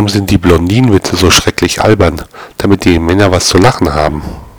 Warum sind die Blondinenwitze so schrecklich albern? Damit die Männer was zu lachen haben.